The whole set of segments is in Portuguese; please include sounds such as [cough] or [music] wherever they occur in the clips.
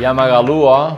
E a Magalu, ó,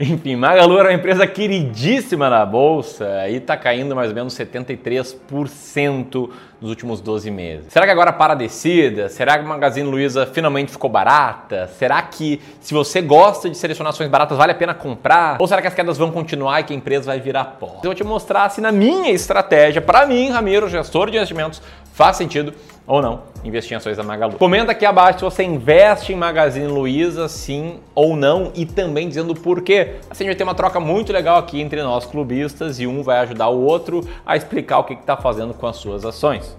Enfim, Magalu era uma empresa queridíssima na bolsa e está caindo mais ou menos 73% nos últimos 12 meses. Será que agora para a descida? Será que a Magazine Luiza finalmente ficou barata? Será que se você gosta de selecionar ações baratas vale a pena comprar? Ou será que as quedas vão continuar e que a empresa vai virar pó? Eu vou te mostrar se na minha estratégia, para mim, Ramiro, gestor de investimentos, faz sentido ou não investir em ações da Magalu. Comenta aqui abaixo se você investe em Magazine Luiza, sim ou não, e também dizendo por quê. Assim a gente vai ter uma troca muito legal aqui entre nós clubistas e um vai ajudar o outro a explicar o que está fazendo com as suas ações.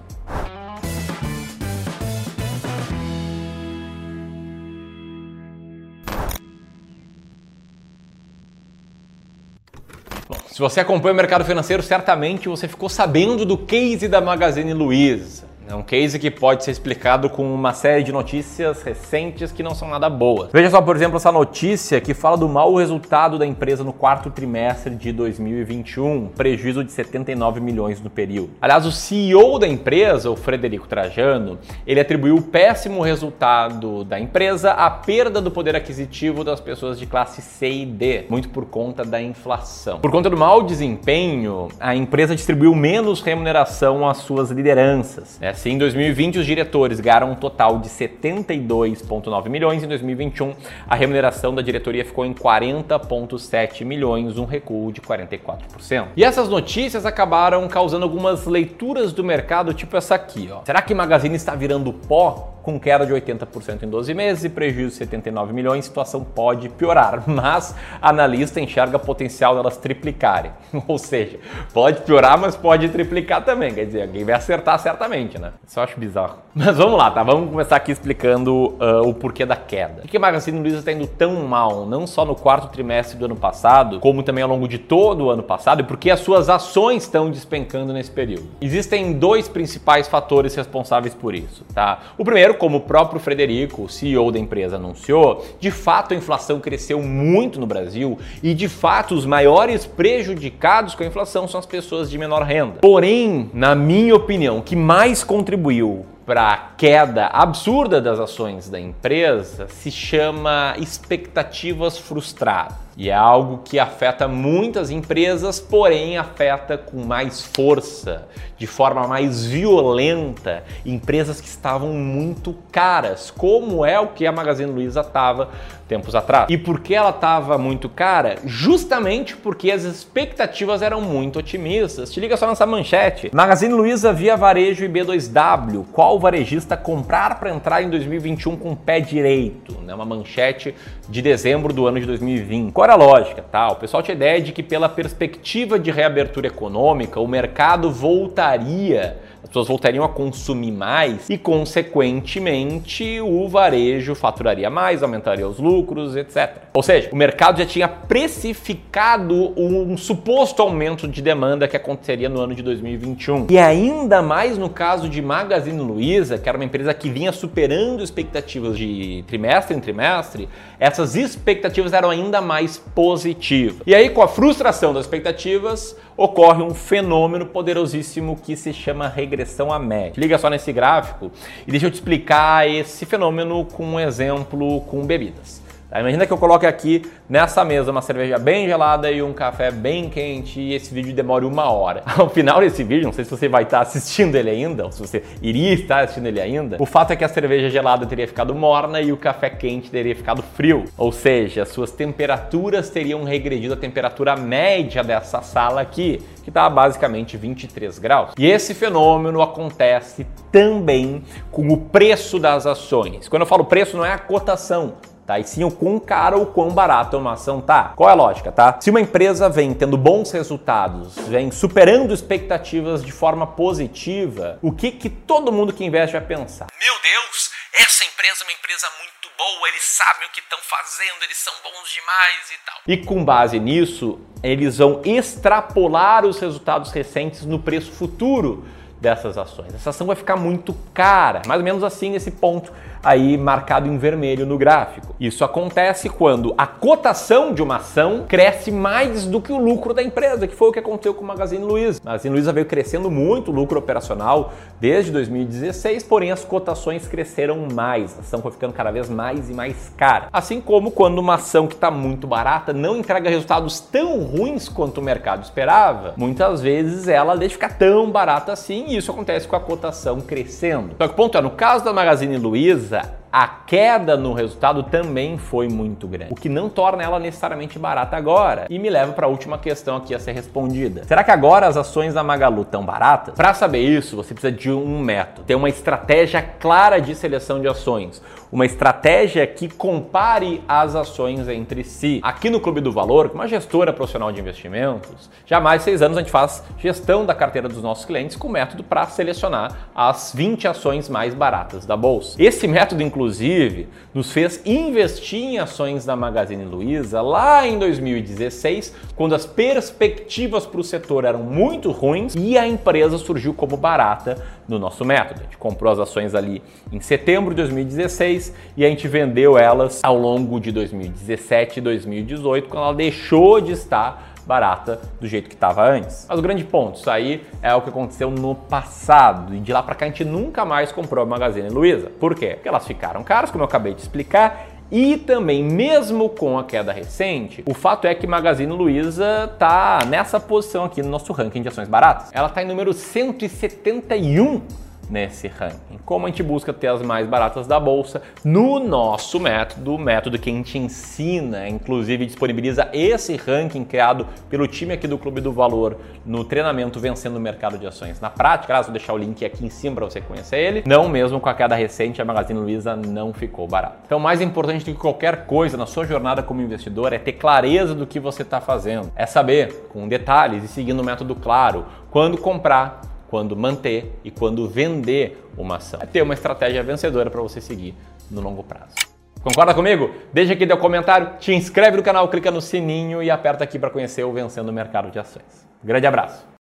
Se você acompanha o mercado financeiro, certamente você ficou sabendo do case da Magazine Luiza. É um case que pode ser explicado com uma série de notícias recentes que não são nada boas. Veja só, por exemplo, essa notícia que fala do mau resultado da empresa no quarto trimestre de 2021, prejuízo de 79 milhões no período. Aliás, o CEO da empresa, o Frederico Trajano, ele atribuiu o péssimo resultado da empresa à perda do poder aquisitivo das pessoas de classe C e D, muito por conta da inflação. Por conta do mau desempenho, a empresa distribuiu menos remuneração às suas lideranças. Né? Assim, em 2020, os diretores ganharam um total de 72,9 milhões. Em 2021, a remuneração da diretoria ficou em 40,7 milhões, um recuo de 44%. E essas notícias acabaram causando algumas leituras do mercado, tipo essa aqui. Ó. Será que Magazine está virando pó? com queda de 80% em 12 meses e prejuízo de 79 milhões, a situação pode piorar, [laughs] mas analista enxerga potencial delas triplicarem. [laughs] Ou seja, pode piorar, mas pode triplicar também. Quer dizer, alguém vai acertar certamente, né? Isso eu acho bizarro. [laughs] Mas vamos lá, tá? Vamos começar aqui explicando uh, o porquê da queda. Por que a Magazine Luiza está indo tão mal, não só no quarto trimestre do ano passado, como também ao longo de todo o ano passado, e por que as suas ações estão despencando nesse período? Existem dois principais fatores responsáveis por isso, tá? O primeiro, como o próprio Frederico, o CEO da empresa, anunciou, de fato a inflação cresceu muito no Brasil e de fato os maiores prejudicados com a inflação são as pessoas de menor renda. Porém, na minha opinião, o que mais contribuiu para a queda absurda das ações da empresa se chama expectativas frustradas. E é algo que afeta muitas empresas, porém afeta com mais força, de forma mais violenta, empresas que estavam muito caras, como é o que a Magazine Luiza estava tempos atrás. E por que ela estava muito cara? Justamente porque as expectativas eram muito otimistas. Te liga só nessa manchete. Magazine Luiza via varejo e B2W. Qual varejista comprar para entrar em 2021 com o pé direito? Né? Uma manchete de dezembro do ano de 2020. Qual era a lógica? Tá? O pessoal tinha ideia de que pela perspectiva de reabertura econômica, o mercado voltaria as pessoas voltariam a consumir mais e, consequentemente, o varejo faturaria mais, aumentaria os lucros, etc. Ou seja, o mercado já tinha precificado um suposto aumento de demanda que aconteceria no ano de 2021. E ainda mais no caso de Magazine Luiza, que era uma empresa que vinha superando expectativas de trimestre em trimestre, essas expectativas eram ainda mais positivas. E aí, com a frustração das expectativas, ocorre um fenômeno poderosíssimo que se chama regressão à média. Liga só nesse gráfico e deixa eu te explicar esse fenômeno com um exemplo com bebidas. Tá? Imagina que eu coloque aqui nessa mesa uma cerveja bem gelada e um café bem quente e esse vídeo demore uma hora. [laughs] Ao final desse vídeo, não sei se você vai estar assistindo ele ainda, ou se você iria estar assistindo ele ainda, o fato é que a cerveja gelada teria ficado morna e o café quente teria ficado frio. Ou seja, suas temperaturas teriam regredido a temperatura média dessa sala aqui, que está basicamente 23 graus. E esse fenômeno acontece também com o preço das ações. Quando eu falo preço, não é a cotação, tá? E sim o quão caro ou quão barato uma ação tá. Qual é a lógica, tá? Se uma empresa vem tendo bons resultados, vem superando expectativas de forma positiva, o que que todo mundo que investe vai pensar? Meu Deus, essa empresa é uma empresa muito boa, eles sabem o que estão fazendo, eles são bons demais e tal. E com base nisso, eles vão extrapolar os resultados recentes no preço futuro dessas ações. Essa ação vai ficar muito cara, mais ou menos assim nesse ponto aí marcado em vermelho no gráfico. Isso acontece quando a cotação de uma ação cresce mais do que o lucro da empresa, que foi o que aconteceu com o Magazine Luiza. A Magazine Luiza veio crescendo muito o lucro operacional desde 2016, porém as cotações cresceram mais, a ação foi ficando cada vez mais e mais cara. Assim como quando uma ação que está muito barata não entrega resultados tão ruins quanto o mercado esperava, muitas vezes ela deixa ficar tão barata assim e isso acontece com a cotação crescendo. Só que o ponto é, no caso da Magazine Luiza, a queda no resultado também foi muito grande, o que não torna ela necessariamente barata agora. E me leva para a última questão aqui a ser respondida. Será que agora as ações da Magalu estão baratas? Para saber isso, você precisa de um método, ter uma estratégia clara de seleção de ações, uma estratégia que compare as ações entre si. Aqui no Clube do Valor, uma gestora profissional de investimentos, já há mais de seis anos a gente faz gestão da carteira dos nossos clientes com método para selecionar as 20 ações mais baratas da bolsa. Esse método, inclusive, inclusive, nos fez investir em ações da Magazine Luiza lá em 2016, quando as perspectivas para o setor eram muito ruins e a empresa surgiu como barata no nosso método. A gente comprou as ações ali em setembro de 2016 e a gente vendeu elas ao longo de 2017 e 2018, quando ela deixou de estar barata do jeito que estava antes. Mas o grande ponto, isso aí é o que aconteceu no passado e de lá para cá a gente nunca mais comprou a Magazine Luiza. Por quê? Porque elas ficaram caras, como eu acabei de explicar, e também, mesmo com a queda recente, o fato é que Magazine Luiza tá nessa posição aqui no nosso ranking de ações baratas. Ela tá em número 171 nesse ranking. Como a gente busca ter as mais baratas da bolsa no nosso método, o método que a gente ensina, inclusive disponibiliza esse ranking criado pelo time aqui do Clube do Valor no treinamento Vencendo o Mercado de Ações. Na prática, vou deixar o link aqui em cima para você conhecer ele. Não mesmo com a queda recente, a Magazine Luiza não ficou barata. Então, mais importante do que qualquer coisa na sua jornada como investidor é ter clareza do que você está fazendo. É saber, com detalhes e seguindo o método claro, quando comprar, quando manter e quando vender uma ação. É ter uma estratégia vencedora para você seguir no longo prazo. Concorda comigo? Deixa aqui teu comentário, te inscreve no canal, clica no sininho e aperta aqui para conhecer o Vencendo o Mercado de Ações. Grande abraço!